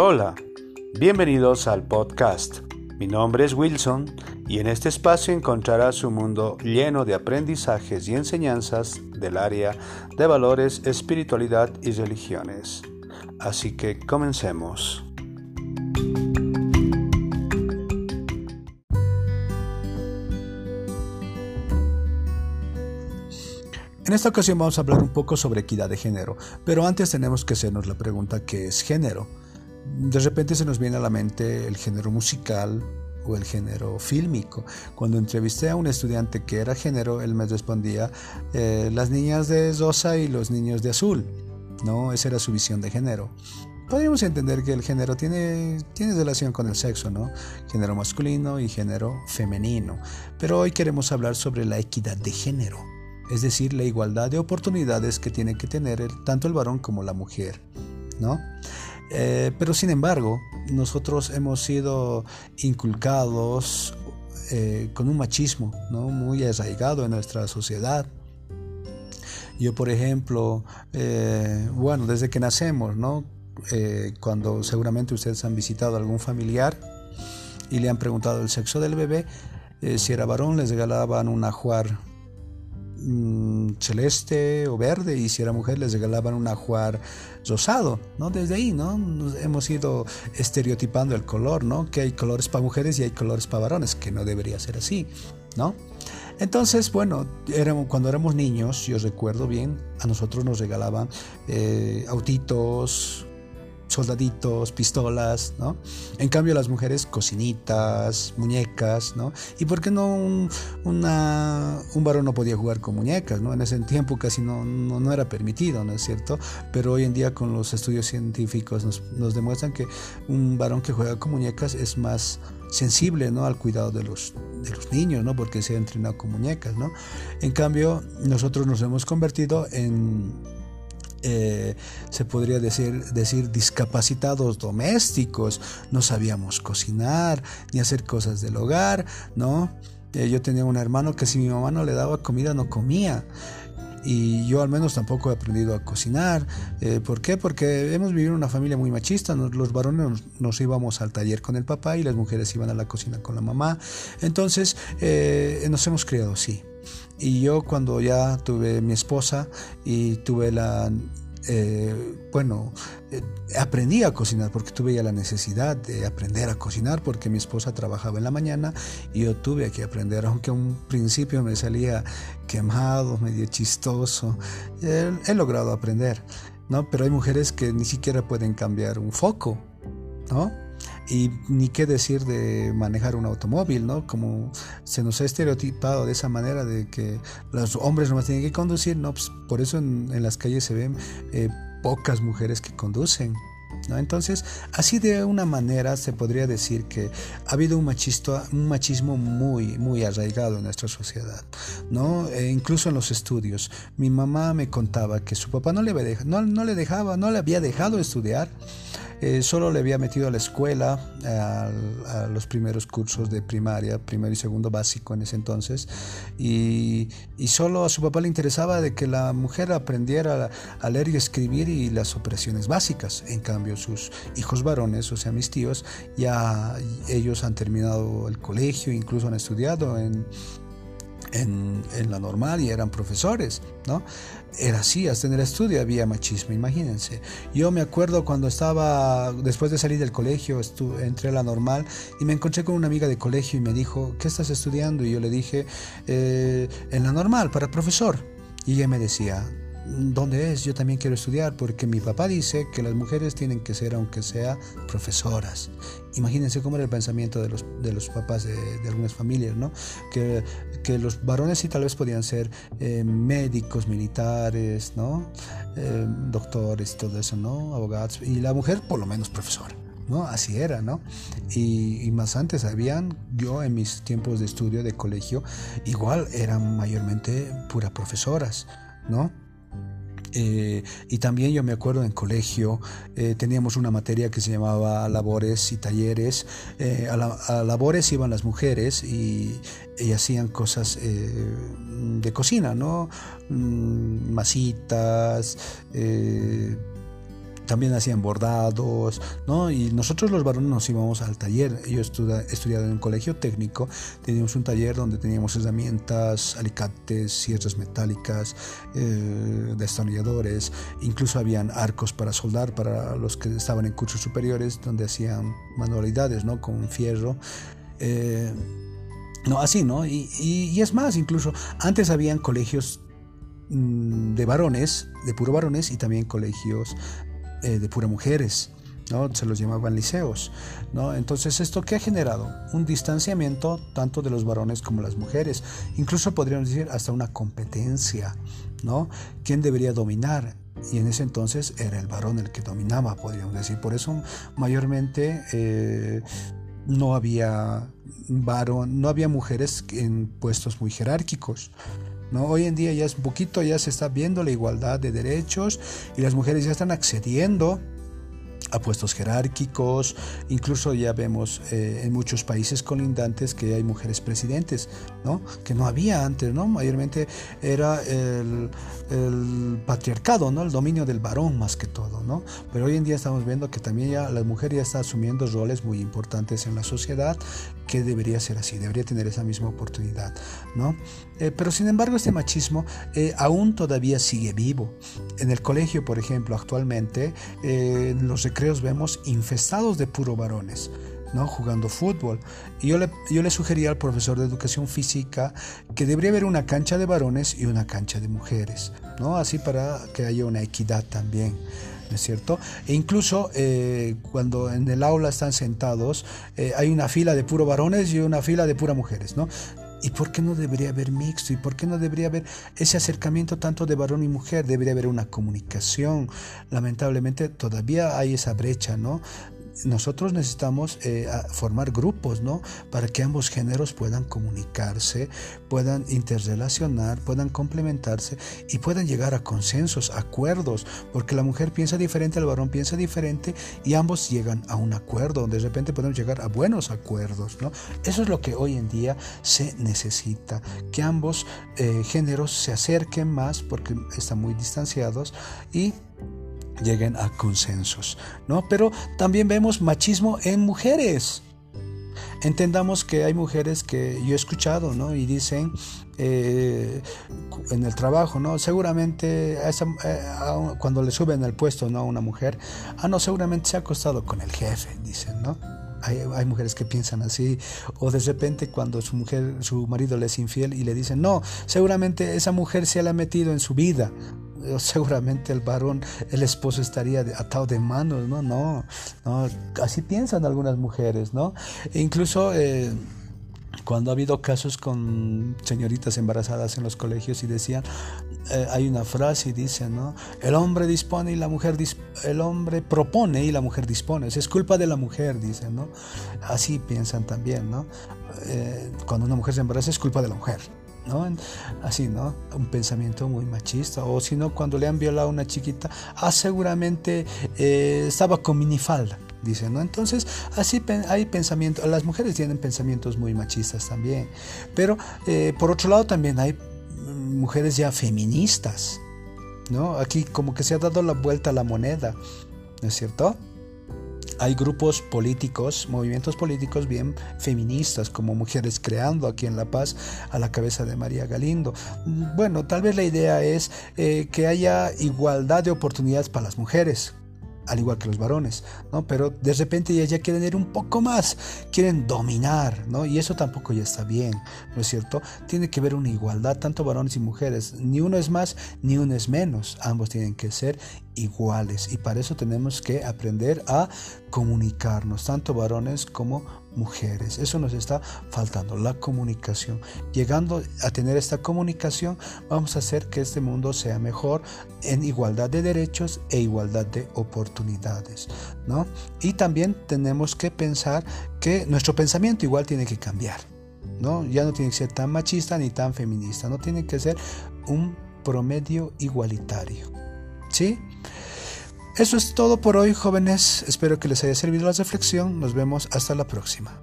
Hola, bienvenidos al podcast. Mi nombre es Wilson y en este espacio encontrarás un mundo lleno de aprendizajes y enseñanzas del área de valores, espiritualidad y religiones. Así que comencemos. En esta ocasión vamos a hablar un poco sobre equidad de género, pero antes tenemos que hacernos la pregunta ¿qué es género? De repente se nos viene a la mente el género musical o el género fílmico. Cuando entrevisté a un estudiante que era género, él me respondía eh, las niñas de rosa y los niños de azul. ¿no? Esa era su visión de género. Podríamos entender que el género tiene, tiene relación con el sexo, ¿no? Género masculino y género femenino. Pero hoy queremos hablar sobre la equidad de género, es decir, la igualdad de oportunidades que tiene que tener tanto el varón como la mujer, ¿no? Eh, pero sin embargo, nosotros hemos sido inculcados eh, con un machismo muy arraigado en nuestra sociedad. Yo, por ejemplo, eh, bueno, desde que nacemos, cuando seguramente ustedes han visitado a algún familiar y le han preguntado el sexo del bebé, si era varón les regalaban un ajuar Mm, celeste o verde y si era mujer les regalaban un ajuar rosado, ¿no? Desde ahí, ¿no? hemos ido estereotipando el color, ¿no? Que hay colores para mujeres y hay colores para varones, que no debería ser así, ¿no? Entonces, bueno, cuando éramos niños, yo recuerdo bien, a nosotros nos regalaban eh, autitos, soldaditos, pistolas, ¿no? En cambio las mujeres cocinitas, muñecas, ¿no? ¿Y por qué no un, un varón no podía jugar con muñecas, ¿no? En ese tiempo casi no, no, era permitido, ¿no es cierto? Pero hoy en día con los estudios científicos nos, nos demuestran que un varón que juega con muñecas es más sensible ¿no? al cuidado de los, de los niños, ¿no? porque se ha entrenado con muñecas. ¿no? En cambio, nosotros nos hemos convertido en eh, se podría decir, decir discapacitados domésticos, no sabíamos cocinar ni hacer cosas del hogar, ¿no? Eh, yo tenía un hermano que si mi mamá no le daba comida no comía. Y yo al menos tampoco he aprendido a cocinar. Eh, ¿Por qué? Porque hemos vivido en una familia muy machista. los varones nos, íbamos al taller con el papá y las mujeres iban a la cocina con la mamá. Entonces nos hemos criado así. Y yo cuando ya tuve mi esposa y tuve la, eh, bueno, eh, aprendí a cocinar porque tuve ya la necesidad de aprender a cocinar porque mi esposa trabajaba en la mañana y yo tuve que aprender, aunque un principio me salía quemado, medio chistoso, he, logrado aprender, ¿no? Pero hay mujeres que ni siquiera pueden cambiar un foco, ¿no? Y ni qué decir de manejar un automóvil, ¿no? Como se nos ha estereotipado de esa manera de que los hombres nomás tienen que conducir, ¿no? Pues por eso en, las calles se ven eh, pocas mujeres que conducen. ¿No? Entonces, así de una manera se podría decir que ha habido un, un machismo muy, muy arraigado en nuestra sociedad, ¿no? E incluso en los estudios. Mi mamá me contaba que su papá no le, no, no le dejaba, no le había dejado estudiar eh, solo le había metido a la escuela, a, los primeros cursos de primaria, primero y segundo básico en ese entonces, y, solo a su papá le interesaba de que la mujer aprendiera a, leer y escribir y las opresiones básicas. En cambio, sus hijos varones, o sea, mis tíos, ya ellos han terminado el colegio, incluso han estudiado en en, la normal y eran profesores, ¿no? Era así, hasta en el estudio había machismo, imagínense. Yo me acuerdo cuando estaba, después de salir del colegio, entré a la normal y me encontré con una amiga de colegio y me dijo, ¿qué estás estudiando? Y yo le dije, eh, en la normal, para profesor. Y ella me decía, ¿dónde es? Yo también quiero estudiar porque mi papá dice que las mujeres tienen que ser, aunque sea, profesoras. Imagínense cómo era el pensamiento de los, de los papás de, algunas familias, ¿no? Que, que, los varones sí tal vez podían ser eh, médicos, militares, ¿no? Eh, doctores y todo eso, ¿no? Abogados. Y la mujer por lo menos profesora. ¿no? Así era, ¿no? Y, y, más antes habían, yo en mis tiempos de estudio de colegio, igual eran mayormente pura profesoras, ¿no? Eh, y también yo me acuerdo en colegio eh, teníamos una materia que se llamaba labores y talleres. Eh, a, labores iban las mujeres y, hacían cosas de cocina, ¿no? Mm, masitas también hacían bordados, ¿no? Y nosotros los varones nos íbamos al taller. Yo estudiaba en un colegio técnico, teníamos un taller donde teníamos herramientas, alicates, sierras metálicas, eh, destornilladores, incluso habían arcos para soldar para los que estaban en cursos superiores, donde hacían manualidades, ¿no? Con fierro. Eh, no, así, ¿no? Y, y, es más, incluso antes habían colegios mm, de varones, de puro varones, y también colegios eh, de pura mujeres. ¿no? Se los llamaban liceos. ¿no? Entonces, ¿esto qué ha generado? Un distanciamiento tanto de los varones como las mujeres. Incluso podríamos decir hasta una competencia. ¿no? ¿Quién debería dominar? Y en ese entonces era el varón el que dominaba, podríamos decir. Por eso mayormente eh, no había varón, no había mujeres en puestos muy jerárquicos. ¿No? Hoy en día ya es un poquito, ya se está viendo la igualdad de derechos y las mujeres ya están accediendo a puestos jerárquicos, incluso ya vemos eh, en muchos países colindantes que hay mujeres presidentes, ¿no? que no había antes, ¿no? mayormente era el, patriarcado, ¿no? el dominio del varón más que todo, ¿no? pero hoy en día estamos viendo que también ya la mujer ya está asumiendo roles muy importantes en la sociedad, que debería ser así, debería tener esa misma oportunidad, ¿no? Eh, pero sin embargo este machismo eh, aún todavía sigue vivo. En el colegio, por ejemplo, actualmente, en los recreos vemos infestados de puro varones. ¿no? jugando fútbol. Y yo le, yo le sugería al profesor de educación física que debería haber una cancha de varones y una cancha de mujeres, ¿no? así para que haya una equidad también. ¿no es cierto? E incluso eh, cuando en el aula están sentados, eh, hay una fila de puro varones y una fila de pura mujeres, ¿no? ¿Y por qué no debería haber mixto? ¿Y por qué no debería haber ese acercamiento tanto de varón y mujer? Debería haber una comunicación. Lamentablemente todavía hay esa brecha, ¿no? Nosotros necesitamos eh, formar grupos, ¿no? Para que ambos géneros puedan comunicarse, puedan interrelacionar, puedan complementarse y puedan llegar a consensos, acuerdos, porque la mujer piensa diferente, el varón piensa diferente y ambos llegan a un acuerdo, donde de repente podemos llegar a buenos acuerdos, ¿no? Eso es lo que hoy en día se necesita, que ambos eh, géneros se acerquen más porque están muy distanciados y lleguen a consensos, ¿no? Pero también vemos machismo en mujeres. Entendamos que hay mujeres que yo he escuchado, ¿no? Y dicen eh, en el trabajo, ¿no? Seguramente eh, cuando le suben el puesto, ¿no? A una mujer, ah, no, seguramente se ha acostado con el jefe, dicen, ¿no? Hay, hay, mujeres que piensan así, o de repente cuando su mujer, su marido le es infiel y le dicen, no, seguramente esa mujer se la ha metido en su vida, seguramente el varón, el esposo estaría atado de manos, ¿no? No, no así piensan algunas mujeres, ¿no? E incluso eh, cuando ha habido casos con señoritas embarazadas en los colegios y decían, eh, hay una frase y dice, ¿no? El hombre dispone y la mujer, el hombre propone y la mujer dispone. es culpa de la mujer, dicen, ¿no? Así piensan también, ¿no? Eh, cuando una mujer se embaraza es culpa de la mujer. Así, ¿no? Un pensamiento muy machista. O si no, cuando le han violado a una chiquita, ah, seguramente eh, estaba con minifalda. Dice, ¿no? Entonces, así hay pensamientos, las mujeres tienen pensamientos muy machistas también, pero eh, por otro lado también hay mm, mujeres ya feministas, ¿no? Aquí como que se ha dado la vuelta a la moneda, ¿no es cierto? Hay grupos políticos, movimientos políticos bien feministas, como Mujeres Creando aquí en La Paz, a la cabeza de María Galindo. Bueno, tal vez la idea es eh, que haya igualdad de oportunidades para las mujeres, al igual que los varones, ¿no? Pero de repente ya, ya quieren ir un poco más, quieren dominar, ¿no? Y eso tampoco ya está bien, ¿no es cierto? Tiene que haber una igualdad, tanto varones y mujeres, ni uno es más, ni uno es menos, ambos tienen que ser iguales y para eso tenemos que aprender a comunicarnos, tanto varones como mujeres. Eso nos está faltando, la comunicación. Llegando a tener esta comunicación, vamos a hacer que este mundo sea mejor en igualdad de derechos e igualdad de oportunidades, ¿no? Y también tenemos que pensar que nuestro pensamiento igual tiene que cambiar, ¿no? Ya no tiene que ser tan machista ni tan feminista, no tiene que ser un promedio igualitario. ¿Sí? Eso es todo por hoy, jóvenes. Espero que les haya servido la reflexión. Nos vemos hasta la próxima.